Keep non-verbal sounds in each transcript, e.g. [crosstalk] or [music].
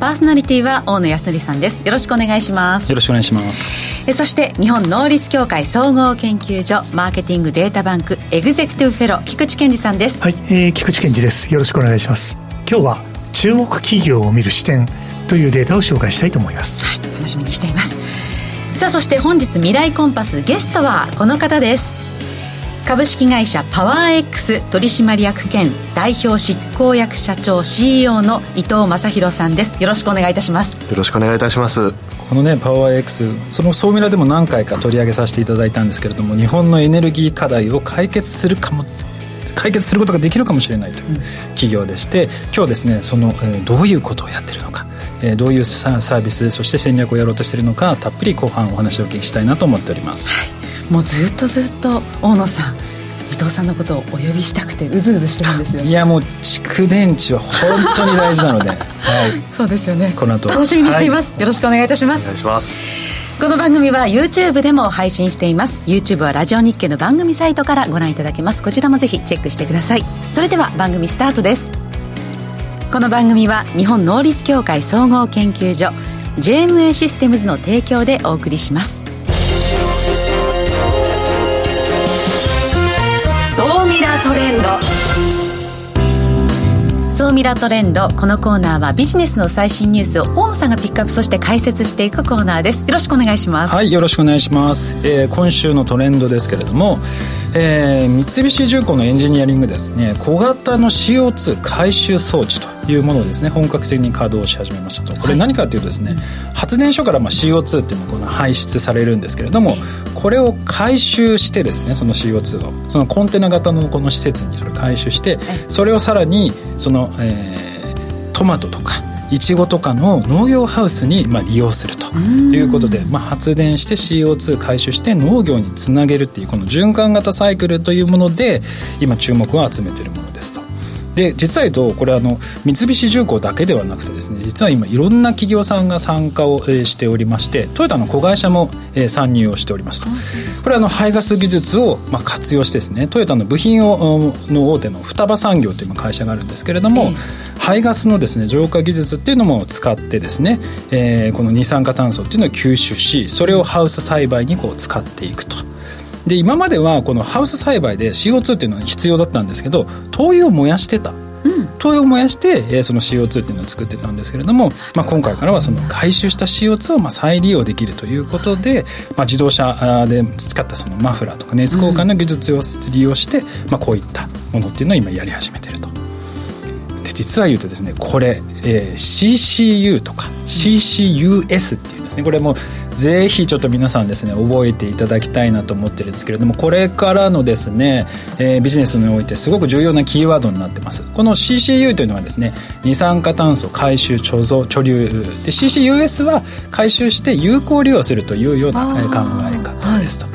パーソナリティは大野康則さんです。よろしくお願いします。よろしくお願いします。えそして日本能率協会総合研究所マーケティングデータバンクエグゼクティブフェロ菊池健二さんです。はい、えー、菊池健二です。よろしくお願いします。今日は注目企業を見る視点というデータを紹介したいと思います。はい楽しみにしています。さあそして本日未来コンパスゲストはこの方です株式会社パワー X 取締役兼代表執行役社長 CEO の伊藤正弘さんです。よろしくお願いいたします。よろしくお願いいたします。このねパワー X その総ミラでも何回か取り上げさせていただいたんですけれども日本のエネルギー課題を解決するかも解決することができるかもしれないという企業でして、今日ですねその、えー、どういうことをやってるのかえー、どういうサービスそして戦略をやろうとしているのかたっぷり後半お話をお聞きしたいなと思っております、はい、もうずっとずっと大野さん伊藤さんのことをお呼びしたくてうずうずしてるんですよいやもう蓄電池は本当に大事なので、[laughs] はい、そうですよね。この後。楽しみにしています、はい、よろしくお願いいたします。お願いします。この番組は YouTube でも配信しています。YouTube はラジオ日経の番組サイトからご覧いただけます。こちらもぜひチェックしてください。それでは番組スタートです。この番組は日本能力協会総合研究所 JMA システムズの提供でお送りしますトレンド。総ミラートレンド。このコーナーはビジネスの最新ニュースを大野さんがピックアップそして解説していくコーナーです。よろしくお願いします。はいよろしくお願いします、えー、今週のトレンドですけれどもえー、三菱重工のエンジニアリングですね。小型の CO2 回収装置というものをですね本格的に稼働し始めましたと。これ何かというとですね、はい、発電所からまあ CO2 っていうのが排出されるんですけれどもこれを回収してですねその CO2 を。そのコンテナ型のこの施設にそれ回収してそれをさらにその、えー、トマトとかいちごとかの農業ハウスにまあ利用するということで、まあ、発電して CO2 回収して農業につなげるっていうこの循環型サイクルというもので今注目を集めているものですと。で実は言うとこれあの三菱重工だけではなくてですね実は今いろんな企業さんが参加を、えしておりましてトヨタの子会社も、え参入をしておりますと。これはあの排ガス技術を、まあ、活用してですねトヨタの部品をの大手の双葉産業という会社があるんですけれども、排ガスのですね浄化技術っていうのも使ってですね、えー、この二酸化炭素っていうのを吸収しそれをハウス栽培にこう使っていくと。で今まではこのハウス栽培で CO2 っていうのは必要だったんですけど灯油を燃やしてた灯油を燃やして、えー、その CO2 っていうのを作ってたんですけれども、まあ、今回からはその回収した CO2 をまあ再利用できるということで、まあ、自動車で使ったそのマフラーとか熱交換の技術を利用して、まあ、こういったものっていうのを今やり始めてると。実は言うとですねこれ、えー、CCU とか CCUS っていうんですね。これもぜひちょっと皆さんですね覚えていただきたいなと思ってるんですけれどもこれからのですね、えー、ビジネスにおいてすごく重要なキーワードになってます。この CCU というのはですね二酸化炭素回収貯蔵貯留。で CCUS は回収して有効利用するというような考え方ですと。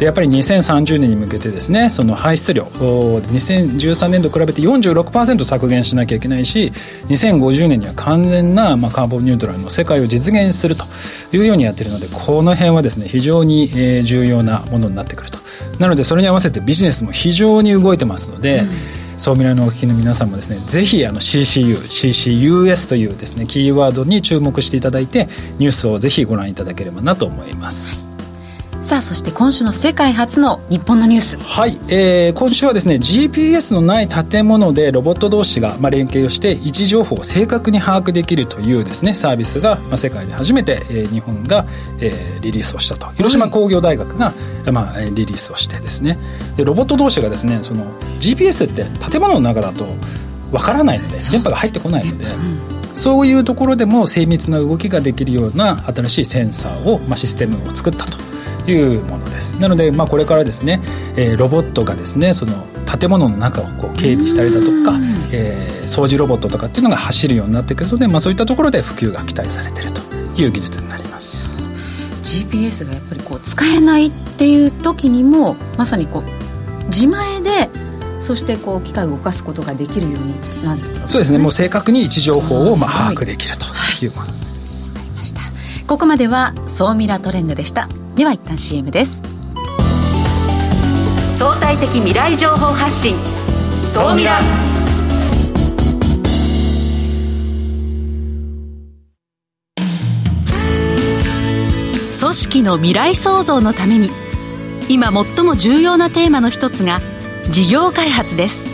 でやっぱり2030年に向けてですねその排出量2013年度比べて46%削減しなきゃいけないし2050年には完全な、まあ、カーボンニュートラルの世界を実現するというようにやってるのでこの辺はですね非常に、えー、重要なものになってくるとなのでそれに合わせてビジネスも非常に動いてますので、うん総未来のお聞きの皆さんもですねぜひあの CCU、CCUS というですねキーワードに注目していただいてニュースをぜひご覧いただければなと思います。さあそして今週の世界初の日本のニュース。はい、えー、今週はですね GPS のない建物でロボット同士が、まあ、連携をして位置情報を正確に把握できるというですねサービスが、まあ、世界で初めて、えー、日本が、えー、リリースをしたと。広島工業大学が、はい、まあ、リリースをしてですね。でロボット同士がですねその GPS って建物の中だとわからないので電波が入ってこないので、そういうところでも精密な動きができるような新しいセンサーを、まあ、システムを作ったというものです。なので、まあ、これからですね、えー、ロボットがですねその建物の中をこう警備したりだとか、えー、掃除ロボットとかっていうのが走るようになってくるので、まあ、そういったところで普及が期待されているという技術になります。GPS がやっぱりこう使えないっていう時にもまさにこう自前でそしてこう機械を動かすことができるようになる、ね、そうですね。もう正確に位置情報をまあ把握できるというもの、はい、ここまでは総ミラトレンドでしたでは一旦 CM です。相対的未来情報発信。総ミラ組織の未来創造のために今最も重要なテーマの一つが事業開発です。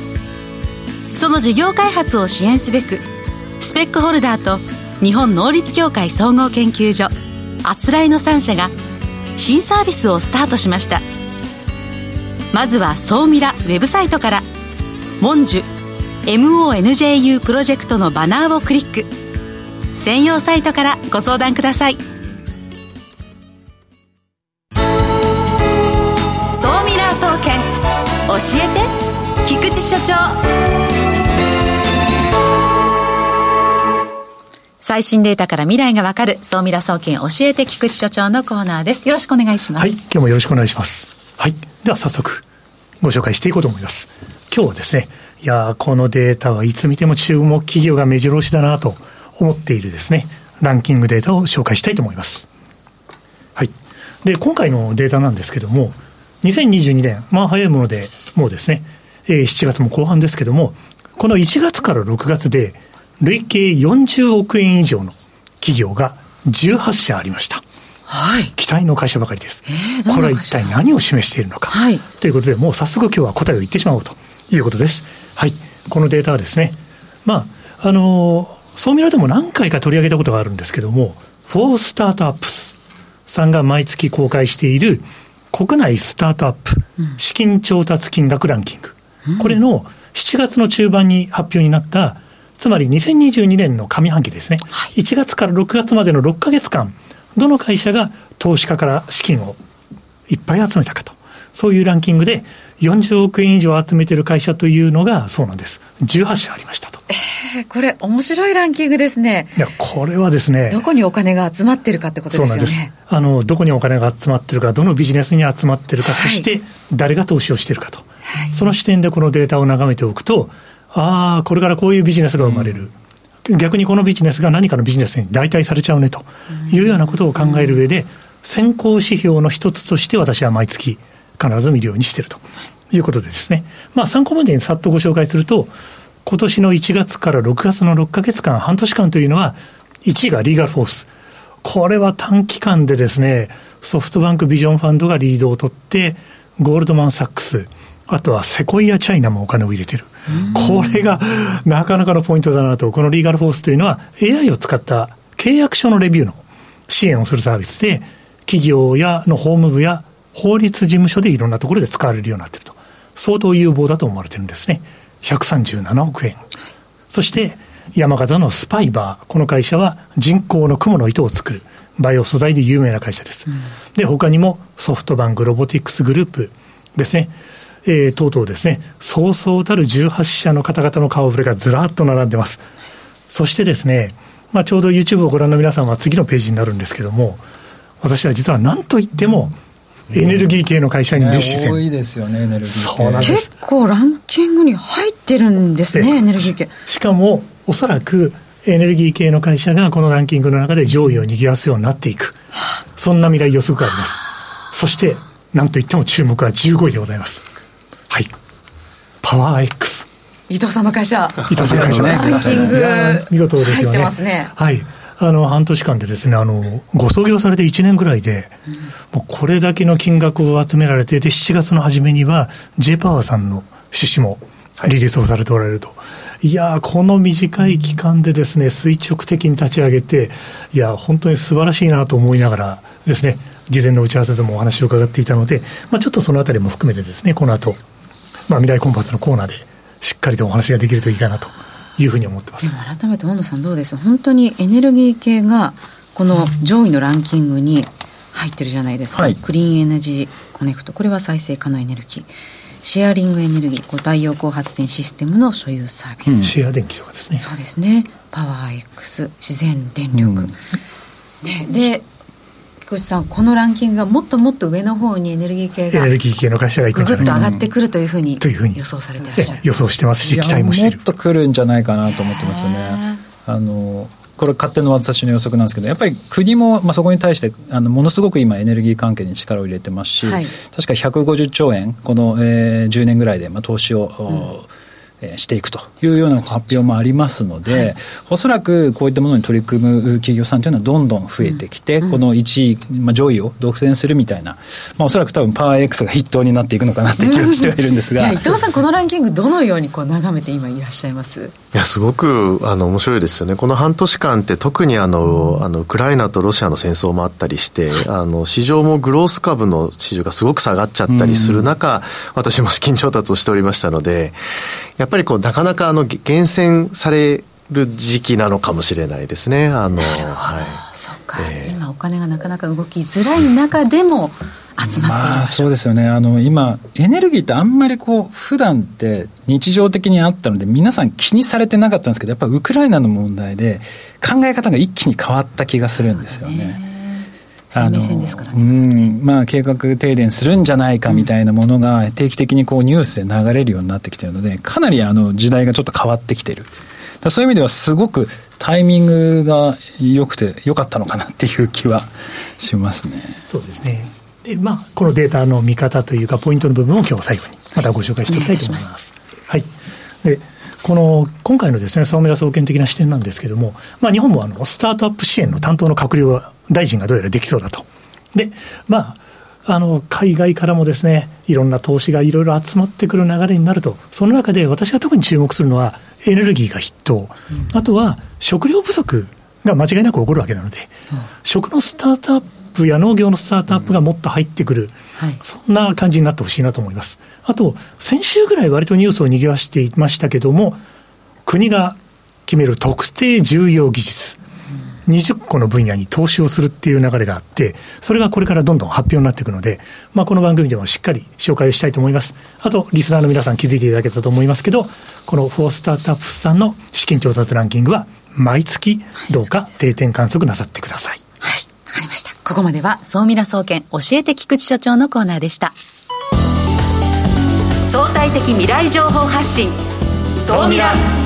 その事業開発を支援すべくスペックホルダーと日本能率協会総合研究所あつらいの3社が新サービスをスタートしました。まずは総ミラウェブサイトから「モンジュ MONJU プロジェクト」のバナーをクリック。専用サイトからご相談ください。総ミラ総研教えて菊池所長。最新データから未来がわかる。総ミラ総研教えて菊池所長のコーナーです。よろしくお願いします。はい今日もよろしくお願いします。はいでは早速ご紹介していこうと思います。今日はですねいやこのデータはいつ見ても注目企業が目白押しだなと思っているですねランキングデータを紹介したいと思います。はいで今回のデータなんですけども2022年、まあ早いもので、もうですね、えー、7月も後半ですけども、この1月から6月で、累計40億円以上の企業が18社ありました。はい。期待の会社ばかりです。えー、これは一体何を示しているのか。はい。ということで、もう早速今日は答えを言ってしまおうということです。はい。このデータはですね、まあ、あのー、そう見られても何回か取り上げたことがあるんですけども、フォースタートアップスさんが毎月公開している国内スタートアップ資金調達金額ランキング、うん、これの7月の中盤に発表になった、つまり2022年の上半期ですね、はい、1月から6月までの6か月間、どの会社が投資家から資金をいっぱい集めたかと、そういうランキングで40億円以上集めてる会社というのがそうなんです。18社ありましたと。えー、これ面白いランキングですね。いや、これはですね。どこにお金が集まってるかってことですよね。そうなんです。あの、どこにお金が集まってるか、どのビジネスに集まってるか、はい、そして誰が投資をしてるかと。はい、その視点でこのデータを眺めておくと、ああ、これからこういうビジネスが生まれる。うん、逆にこのビジネスが何かのビジネスに代替されちゃうねというようなことを考える上で、先行指標の一つとして私は毎月必ず見るようにしているということでですね、まあ、参考までにさっとご紹介すると、今年の1月から6月の6か月間、半年間というのは、1位がリーガルフォース。これは短期間でですね、ソフトバンクビジョンファンドがリードを取って、ゴールドマン・サックス、あとはセコイア・チャイナもお金を入れてる。これがなかなかのポイントだなと。このリーガルフォースというのは AI を使った契約書のレビューの支援をするサービスで、企業やの法務部や法律事務所でいろんなところで使われるようになっていると。相当有望だと思われてるんですね。137億円。そして、山形のスパイバー。この会社は人工の雲の糸を作る。バイオ素材で有名な会社です。うん、で、他にもソフトバンクロボティクスグループですね。えー、とうとうですね、そうそうたる18社の方々の顔ぶれがずらっと並んでます。そしてですね、まあ、ちょうど YouTube をご覧の皆さんは次のページになるんですけども、私は実は何と言っても、エネルギー系の会社に熱視線、多いですよね、エネルギーそうなんです結構ランキングに入ってるんですね、エネルギー系。しかも、おそらく、エネルギー系の会社がこのランキングの中で上位を賑わすようになっていく。そんな未来予測があります。そして、なんといっても注目は15位でございます。はい。パワー X。伊藤さんの会社。伊藤さんの会社。ランキング。見事ですよね。入ってますね。はい。あの半年間でですねあのご創業されて1年ぐらいで、もうこれだけの金額を集められてで7月の初めには J パワーさんの出資もリリースをされておられると。いやこの短い期間でですね、垂直的に立ち上げて、いや、本当に素晴らしいなと思いながらですね、事前の打ち合わせでもお話を伺っていたので、まあ、ちょっとそのあたりも含めてですね、この後、まあ、未来コンパスのコーナーでしっかりとお話ができるといいかなというふうに思ってます。改めて温野さんどうです？本当にエネルギー系がこの上位のランキングに入ってるじゃないですか、はい、クリーンエネジーコネクト。これは再生可能エネルギー。シェアリングエネルギー。太陽光発電システムの所有サービス、うん、シェア電気とかですね。そうですね。パワー X 自然電力、うん、ね、で菊池さん、このランキングがもっともっと上の方にエネルギー系が、エネルギー系の会社がいくんじゃないぐぐっと上がってくるというふうに予想されてらっしゃる。予想してますし、期待もしてる。もっと来るんじゃないかなと思ってますよね。あのこれ勝手の私の予測なんですけどやっぱり国も、まあ、そこに対してあのものすごく今エネルギー関係に力を入れてますし、はい、確か150兆円この、えー、10年ぐらいで、まあ、投資を、うんしていくというような発表もありますので、はい、おそらくこういったものに取り組む企業さんというのはどんどん増えてきて、うん、この1位、まあ、上位を独占するみたいな、まあ、おそらく多分パワー X が筆頭になっていくのかなという気がしてはいるんですが、伊藤さん、このランキング、どのようにこう眺めて今いらっしゃいます？いやすごくあの面白いですよね、この半年間って特にあの、あのウクライナとロシアの戦争もあったりして、あの市場もグロース株の市場がすごく下がっちゃったりする中、うん、私も資金調達をしておりましたので、やっぱりこうなかなかあの厳選される時期なのかもしれないですね。あのはい、そうか、えー、今お金がなかなか動きづらい中でも集まっている、まあ、そうですよね。あの今エネルギーってあんまりこう普段って日常的にあったので皆さん気にされてなかったんですけどやっぱウクライナの問題で考え方が一気に変わった気がするんですよね。生命線ですからね。うんまあ、計画停電するんじゃないかみたいなものが定期的にこうニュースで流れるようになってきてるので、かなりあの時代がちょっと変わってきてる。そういう意味ではすごくタイミングが良くて良かったのかなっていう気はしますね。そうですね。で、まあ、このデータの見方というか、ポイントの部分を今日最後にまたご紹介していきたいと思います。はい、でこの今回のですね、相村総研的な視点なんですけれども、まあ、日本もあのスタートアップ支援の担当の閣僚大臣がどうやらできそうだと。で、まあ、あの海外からもですねいろんな投資がいろいろ集まってくる流れになると、その中で私が特に注目するのは、エネルギーが筆頭、あとは食料不足が間違いなく起こるわけなので、食のスタートアップや農業のスタートアップがもっと入ってくる、はい、そんな感じになってほしいなと思います。あと、先週ぐらい割とニュースを賑わしていましたけども、国が決める特定重要技術。20個の分野に投資をするっていう流れがあって、それがこれからどんどん発表になっていくので、まあ、この番組でもしっかり紹介をしたいと思います。あと、リスナーの皆さん気づいていただけたと思いますけど、このフォースタートアップスさんの資金調達ランキングは、毎月どうか定点観測なさってください。はい、わかりました。ここまでは、総ミラ総研教えて菊池所長のコーナーでした。相対的未来情報発信、総ミラ。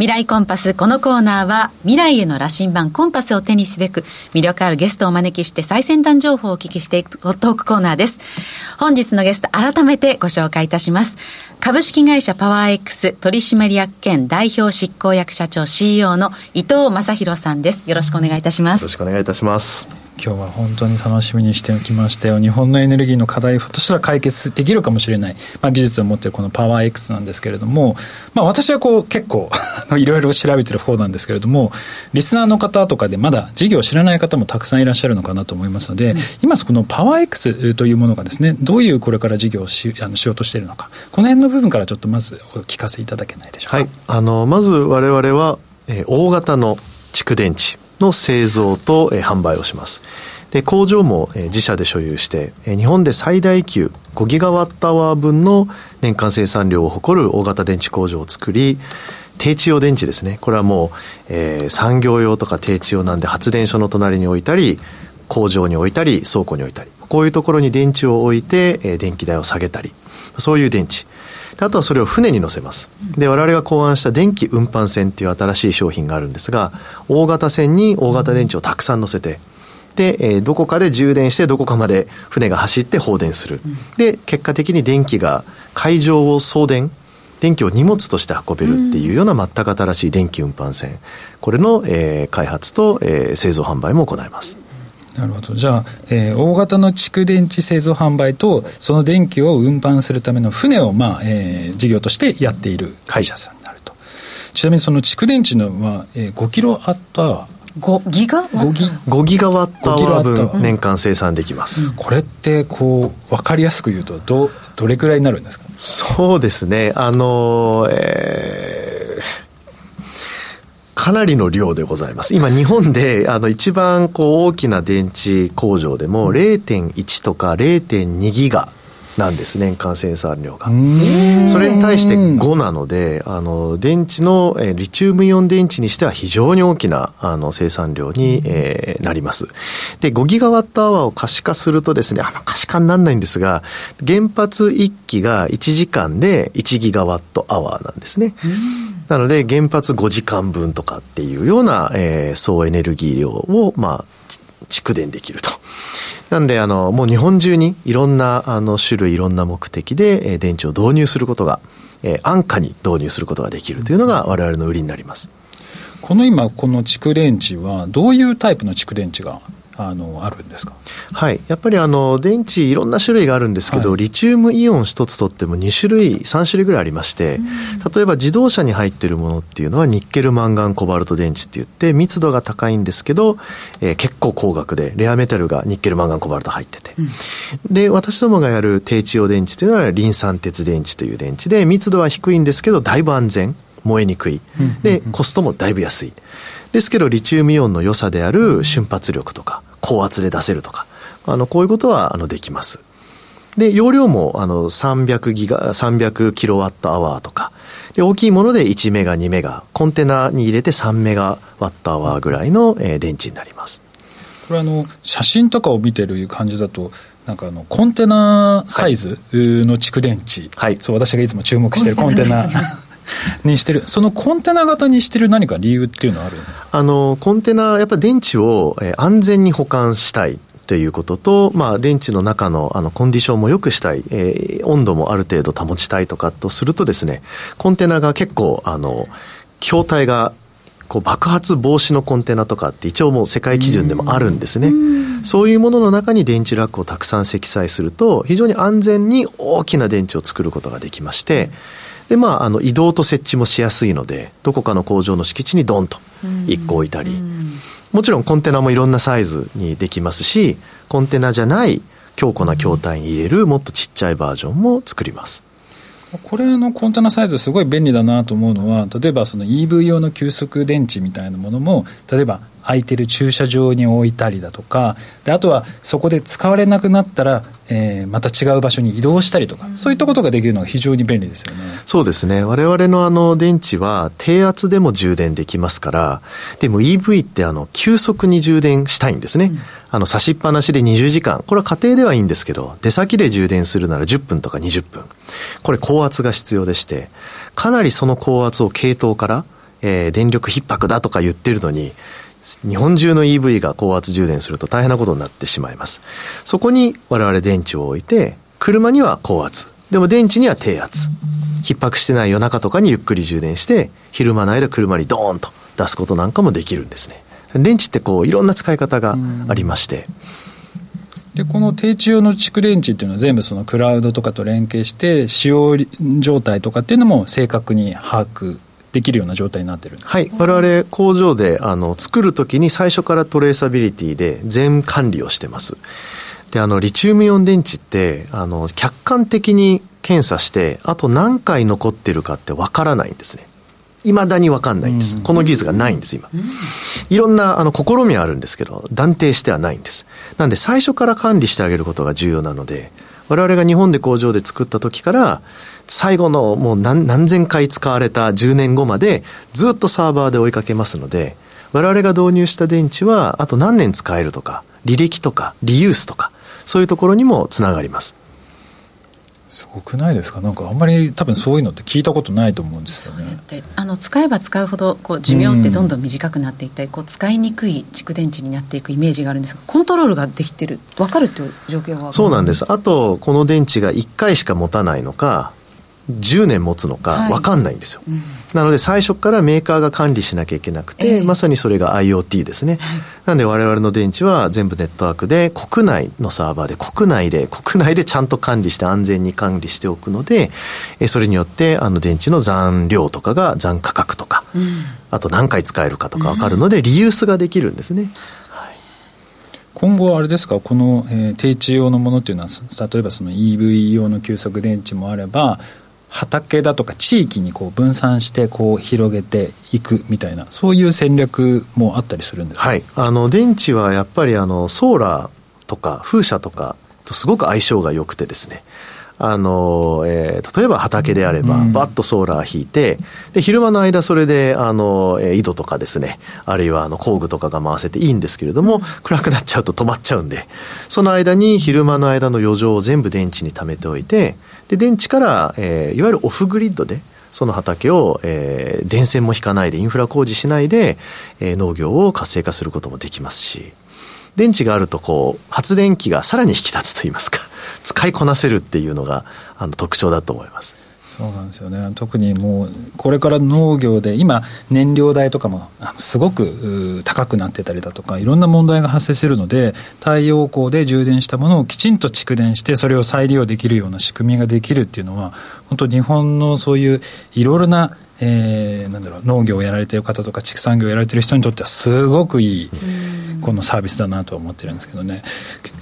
未来コンパス。このコーナーは、未来への羅針盤コンパスを手にすべく、魅力あるゲストをお招きして最先端情報をお聞きしていくトークコーナーです。本日のゲスト、改めてご紹介いたします。株式会社パワー X 取締役兼代表執行役社長 CEO の伊藤正弘さんです。よろしくお願いいたします。よろしくお願いいたします。今日は本当に楽しみにしてきましたよ。日本のエネルギーの課題としては解決できるかもしれない、まあ、技術を持っているこのパワー X なんですけれども、まあ、私はこう結構 [laughs] いろいろ調べてる方なんですけれどもリスナーの方とかでまだ事業を知らない方もたくさんいらっしゃるのかなと思いますので、うん、今このパワー X というものがですねどういうこれから事業をしあのしようとしているのか。この辺の部分からちょっとまずお聞かせいただけないでしょうか、はい、あのまず我々は、えー、大型の蓄電池の製造と、販売をします。で工場も、自社で所有して、日本で最大級5ギガワットアワー分の年間生産量を誇る大型電池工場を作り低地用電池ですねこれはもう、えー、産業用とか低地用なんで発電所の隣に置いたり工場に置いたり倉庫に置いたり。こういうところに電池を置いて、えー、電気代を下げたり。そういう電池。あとはそれを船に乗せます。で、我々が考案した電気運搬船っていう新しい商品があるんですが、大型船に大型電池をたくさん乗せて、で、えー、どこかで充電してどこかまで船が走って放電する、で結果的に電気が海上を送電電気を荷物として運べるっていうような全く新しい電気運搬船これの、えー、開発と、えー、製造販売も行います。なるほど。じゃあ、えー、大型の蓄電池製造販売とその電気を運搬するための船を、まあえー、事業としてやっている会社さんになると、はい、ちなみにその蓄電池のは、えー、5キロアットアワー。5ギガワット？5, ギガ。ワットアワー分年間生産できます、うん、これってこう分かりやすく言うとどどれくらいになるんですか？そうですね。あのえーかなりの量でございます。今日本であの一番こう大きな電池工場でも0.1とか0.2ギガなんです年間生産量が。それに対して5なのであの電池の、えー、リチウムイオン電池にしては非常に大きなあの生産量に、えー、なります。で5ギガワットアワーを可視化するとですねあんま可視化にならないんですが原発1基が1時間で1ギガワットアワーなんですね。なので原発5時間分とかっていうような、えー、総エネルギー量をまあ蓄電できるとなんで、あの、もう日本中にいろんな、あの、種類、いろんな目的で、えー、電池を導入することが、えー、安価に導入することができるというのが我々の売りになります。この今、この蓄電池は、どういうタイプの蓄電池があのあるんですか？はい。やっぱりあの電池いろんな種類があるんですけど、はい、リチウムイオン一つとっても2種類3種類ぐらいありまして、例えば自動車に入っているものっていうのはニッケルマンガンコバルト電池って言って密度が高いんですけど、えー、結構高額でレアメタルがニッケルマンガンコバルト入ってて、うん、で私どもがやる低地用電池というのはリン酸鉄電池という電池で密度は低いんですけどだいぶ安全。燃えにくい、でコストもだいぶ安いですけどリチウムイオンの良さである瞬発力とか高圧で出せるとか、あの、こういうことは、あの、できます。で、容量も、あの、300ギガ、300キロワットアワーとか、で、大きいもので1メガ、2メガ、コンテナに入れて3メガワットアワーぐらいの、えー、電池になります。これあの、写真とかを見てる感じだと、なんかあの、コンテナサイズの蓄電池、はい、そう、私がいつも注目してるコンテナ。[laughs] にしてる、そのコンテナ型にしてる何か理由っていうのはあるんですか？あのコンテナ、やっぱり電池を安全に保管したい。ということと、まあ、電池の中のあのコンディションも良くしたい、えー、温度もある程度保ちたいとかとするとですね、コンテナが結構、あの、筐体がこう爆発防止のコンテナとかって一応もう世界基準でもあるんですね。そういうものの中に電池ラックをたくさん積載すると、非常に安全に大きな電池を作ることができまして、で、まあ、あの、移動と設置もしやすいので、どこかの工場の敷地にドンと1個置いたり、もちろんコンテナもいろんなサイズにできますし、コンテナじゃない強固な筐体に入れるもっとちっちゃいバージョンも作ります。これのコンテナサイズすごい便利だなと思うのは例えばその EV 用の急速電池みたいなものも例えば空いてる駐車場に置いたりだとかであとはそこで使われなくなったら、えー、また違う場所に移動したりとか、そういったことができるのが非常に便利ですよね。そうですね。我々のあの電池は低圧でも充電できますからでも EV ってあの急速に充電したいんですね、うん、あの差しっぱなしで20時間これは家庭ではいいんですけど出先で充電するなら10分とか20分これ高圧が必要でしてかなりその高圧を系統からえー、電力逼迫だとか言ってるのに、日本中の EV が高圧充電すると大変なことになってしまいます。そこに我々電池を置いて、車には高圧、でも電池には低圧。逼迫してない夜中とかにゆっくり充電して、昼間の間車にドーンと出すことなんかもできるんですね。電池ってこういろんな使い方がありまして。でこの低地用の蓄電池っていうのは全部そのクラウドとかと連携して使用状態とかっていうのも正確に把握できるような状態になってるはい、我々工場であの作るときに最初からトレーサビリティで全管理をしてます。で、あの、リチウムイオン電池って、あの、客観的に検査して、あと何回残ってるかってわからないんですね。いまだにわかんないんです。この技術がないんです、今。いろんな、あの、試みはあるんですけど、断定してはないんです。なんで、最初から管理してあげることが重要なので、我々が日本で工場で作った時から、最後のもう何何千回使われた10年後までずっとサーバーで追いかけますので、我々が導入した電池はあと何年使えるとか、履歴とか、リユースとか、そういうところにもつながります。すごくないですか？なんかあんまり多分そういうのって聞いたことないと思うんですよね。あの使えば使うほどこう寿命ってどんどん短くなっていったり、こう使いにくい蓄電池になっていくイメージがあるんですがコントロールができてる。分かるっていう状況は。そうなんです。あとこの電池が1回しか持たないのか10年持つのか分かんないんですよ、はいうん、なので最初からメーカーが管理しなきゃいけなくて、えー、まさにそれが IoT ですね、はい、なので我々の電池は全部ネットワークで国内のサーバーで国内で国内でちゃんと管理して安全に管理しておくのでそれによってあの電池の残量とかが残価格とか、うん、あと何回使えるかとか分かるのでリユースができるんですね、今後あれですか？この、えー、低地用のものっていうのは例えばその EV 用の急速電池もあれば畑だとか地域にこう分散してこう広げていくみたいなそういう戦略もあったりするんですか、はい、あの電池はやっぱりあのソーラーとか風車とかとすごく相性が良くてですね。あの、えー、例えば畑であれば、バッとソーラー引いて、で、昼間の間それで、あの、えー、井戸とかですね、あるいはあの工具とかが回せていいんですけれども、暗くなっちゃうと止まっちゃうんで、その間に昼間の間の余剰を全部電池に貯めておいて、で、電池から、えー、いわゆるオフグリッドで、その畑を、えー、電線も引かないで、インフラ工事しないで、えー、農業を活性化することもできますし、電池があるとこう発電機がさらに引き立つといいますか [laughs] 使いこなせるっていうのがあの特徴だと思います。そうなんですよね特にもうこれから農業で今燃料代とかもすごく高くなってたりだとかいろんな問題が発生するので太陽光で充電したものをきちんと蓄電してそれを再利用できるような仕組みができるっていうのは本当日本のそういういろいろなえー、なんだろう農業をやられてる方とか畜産業をやられてる人にとってはすごくいいこのサービスだなとは思ってるんですけどね。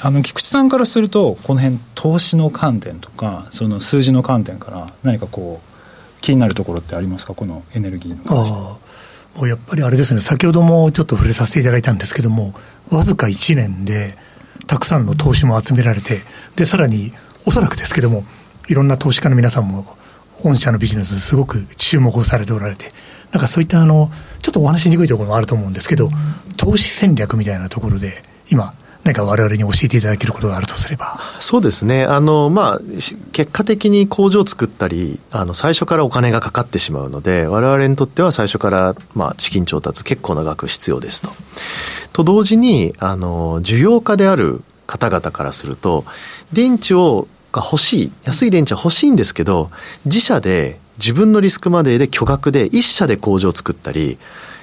あの菊池さんからするとこの辺投資の観点とかその数字の観点から何かこう気になるところってありますか？このエネルギーの関して。もうやっぱりあれですね。先ほどもちょっと触れさせていただいたんですけどもわずか1年でたくさんの投資も集められてでさらにおそらくですけどもいろんな投資家の皆さんも御社のビジネスすごく注目をされておられて、なんかそういったあの、ちょっとお話しにくいところもあると思うんですけど、投資戦略みたいなところで、今、何か我々に教えていただけることがあるとすれば。そうですね。あの、まあ、結果的に工場を作ったり、あの、最初からお金がかかってしまうので、我々にとっては最初から、まあ、資金調達結構な額必要ですと。と同時に、あの、需要家である方々からすると、電池をが欲しい、安い電池は欲しいんですけど、自社で自分のリスクまでで巨額で一社で工場を作ったり、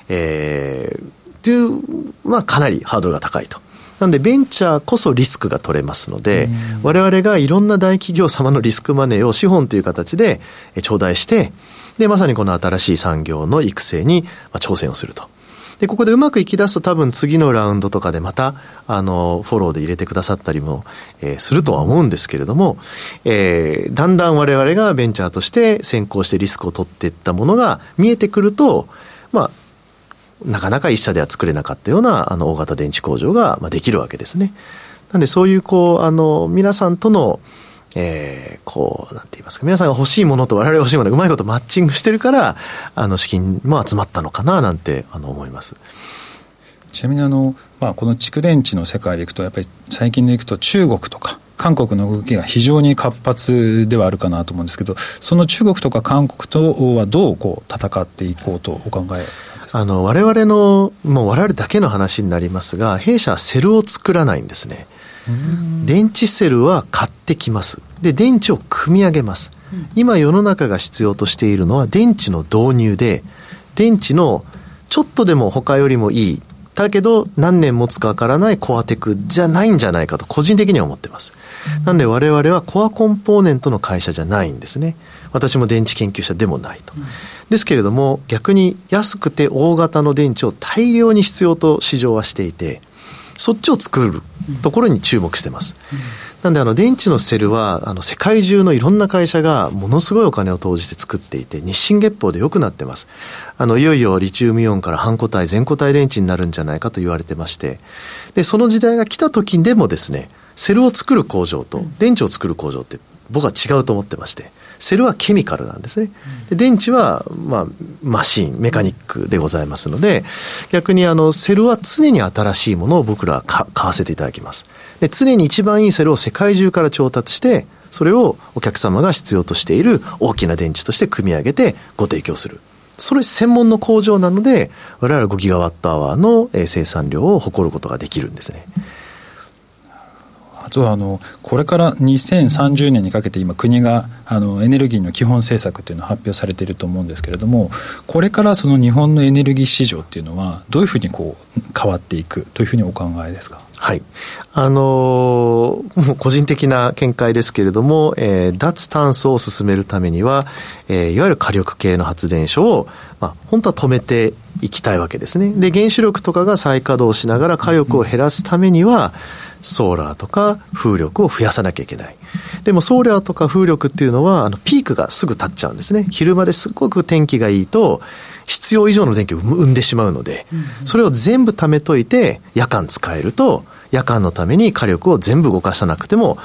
えー、っていう、まあかなりハードルが高いと。なんでベンチャーこそリスクが取れますので、我々がいろんな大企業様のリスクマネーを資本という形で頂戴して、で、まさにこの新しい産業の育成に挑戦をすると。で、ここでうまくいき出すと多分次のラウンドとかでまた、あの、フォローで入れてくださったりも、えー、するとは思うんですけれども、えー、だんだん我々がベンチャーとして先行してリスクを取っていったものが見えてくると、まあ、なかなか一社では作れなかったような、あの、大型電池工場が、まあ、できるわけですね。なんでそういう、こう、あの、皆さんとの、えー、こう、なんて言いますか、皆さんが欲しいものと我々が欲しいものがうまいことマッチングしてるから、あの、資金も集まったのかな、なんて、あの、思います。ちなみにあの、まあ、この蓄電池の世界でいくと、やっぱり最近でいくと中国とか、韓国の動きが非常に活発ではあるかなと思うんですけど、その中国とか韓国とはどうこう戦っていこうとお考えあの、我々の、もう我々だけの話になりますが、弊社はセルを作らないんですね。電池セルは買ってきます。で、電池を組み上げます。今世の中が必要としているのは電池の導入で、電池のちょっとでも他よりもいい、だけど何年持つかわからないコアテクじゃないんじゃないかと個人的には思ってます。なんで我々はコアコンポーネントの会社じゃないんですね。私も電池研究者でもないと。ですけれども逆に安くて大型の電池を大量に必要と市場はしていて、そっちを作るところに注目してます。なんであの電池のセルはあの世界中のいろんな会社がものすごいお金を投じて作っていて日進月歩で良くなってます。あのいよいよリチウムイオンから半固体全固体電池になるんじゃないかと言われてましてでその時代が来た時でもですねセルを作る工場と電池を作る工場って僕は違うと思ってましてセルはケミカルなんですね。で電池は、まあ、マシン、メカニックでございますので、逆にあの、セルは常に新しいものを僕らは買わせていただきます。で常に一番いいセルを世界中から調達して、それをお客様が必要としている大きな電池として組み上げてご提供する。それ専門の工場なので、我々5ギガワットアワーの生産量を誇ることができるんですね。あとはあのこれから2030年にかけて今国があのエネルギーの基本政策っていうのを発表されていると思うんですけれどもこれからその日本のエネルギー市場っていうのはどういうふうにこう変わっていくというふうにお考えですか？はい。あのー、も [laughs] う個人的な見解ですけれども、えー、脱炭素を進めるためには、えー、いわゆる火力系の発電所を、まあ、本当は止めていきたいわけですね。で、原子力とかが再稼働しながら火力を減らすためには、ソーラーとか風力を増やさなきゃいけない。でもソーラーとか風力っていうのは、あの、ピークがすぐ経っちゃうんですね。昼間ですごく天気がいいと、必要以上の電気を生んでしまうので、それを全部貯めといて、夜間使えると、夜間のために火力を全部動かさなくても、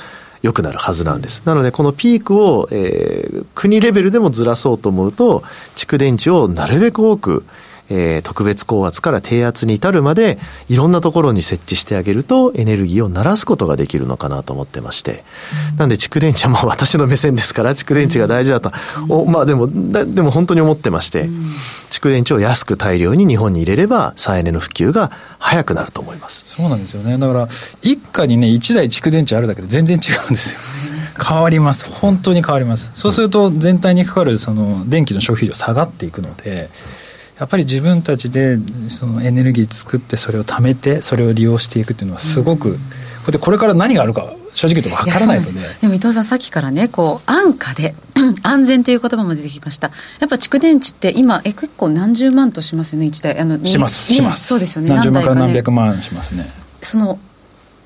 良くなるはずなんです。なので、このピークを、えー、国レベルでもずらそうと思うと、蓄電池をなるべく多くえー、特別高圧から低圧に至るまでいろんなところに設置してあげるとエネルギーを鳴らすことができるのかなと思ってまして、うん、なんで蓄電池はまあ私の目線ですから蓄電池が大事だと、うん、おまあでもでも本当に思ってまして、うん、蓄電池を安く大量に日本に入れれば再エネの普及が早くなると思います。そうなんですよね。だから一家にね1台蓄電池あるだけで全然違うんですよ。変わります。本当に変わります。そうすると全体にかかるその電気の消費量下がっていくのでやっぱり自分たちでそのエネルギー作ってそれを貯めてそれを利用していくっていうのはすごく、これこれから何があるか正直言うと分からないので。でも伊藤さんさっきからねこう安価で [clears throat] 安全という言葉も出てきました。やっぱ蓄電池って今え結構何十万としますよね1台。あのしますします、そうですよね。何十万から何百万しますね。その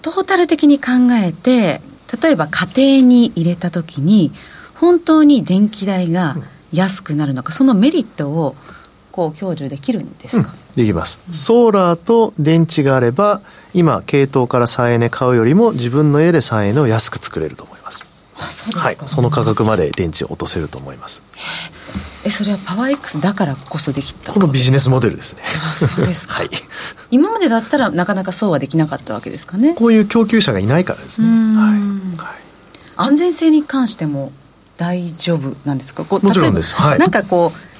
トータル的に考えて例えば家庭に入れた時に本当に電気代が安くなるのかそのメリットをこう享受できるんですか、うん、できます、ソーラーと電池があれば今系統から再エネ買うよりも自分の家で再エネを安く作れると思います。あそうですか、はい、その価格まで電池を落とせると思います。えそれはパワー X だからこそできたこのビジネスモデルですね。あそうですか、[laughs] はい、今までだったらなかなかそうはできなかったわけですかね？こういう供給者がいないからですね、はい。はい、安全性に関しても大丈夫なんですか？もちろんです、はい、なんかこう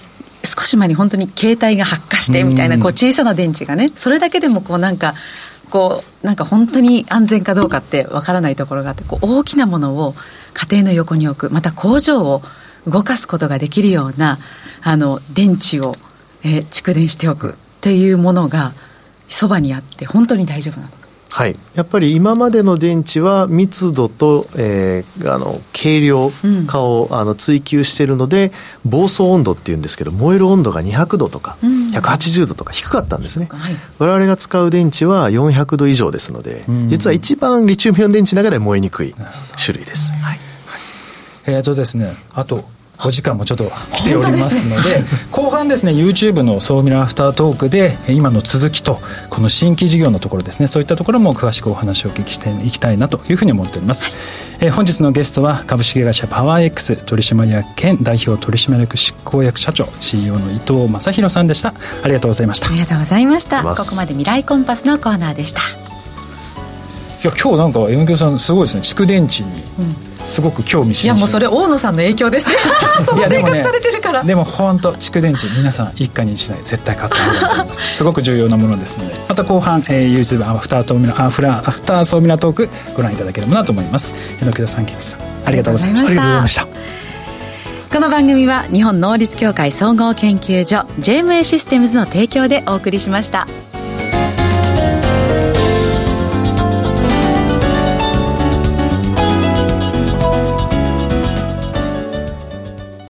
少し前に本当に携帯が発火してみたいなこう小さな電池がねそれだけでもこうなんかこうなんか本当に安全かどうかってわからないところがあってこう大きなものを家庭の横に置くまた工場を動かすことができるようなあの電池を、えー、蓄電しておくっていうものがそばにあって本当に大丈夫なの。かはい、やっぱり今までの電池は密度と、えー、あの軽量化を、うん、あの追求しているので暴走温度っていうんですけど燃える温度が200度とか、うん、180度とか低かったんですね、はい、我々が使う電池は400度以上ですので、うん、実は一番リチウムイオン電池の中で燃えにくい種類です。はい、えーとですね、あとお時間もちょっと来ておりますので、ね、後半ですね YouTube の「総ミラアフタートーク」で今の続きとこの新規事業のところですねそういったところも詳しくお話をお聞きしていきたいなというふうに思っております、えー、本日のゲストは株式会社パワー X 取締役兼代表取締役執行役社長 CEO の伊藤正弘さんでした。ありがとうございました。ありがとうございました。ここまで未来コンパスのコーナーでした。いや今日なんか M 響さんすごいですね。蓄電池に、うんすごく興味津々。いやもうそれ大野さんの影響ですよ。[laughs] その生活されてるから。でも本当蓄電池皆さん一家に一台絶対買ってもらいと思います。[laughs] すごく重要なものですのでまた後半、えー、YouTube アフタートーミナアフラアフターソーミナトークご覧いただければなと思います。榎田さん木口さんありがとうございました。ありがとうございました。この番組は日本能率協会総合研究所 JMA システムズの提供でお送りしました。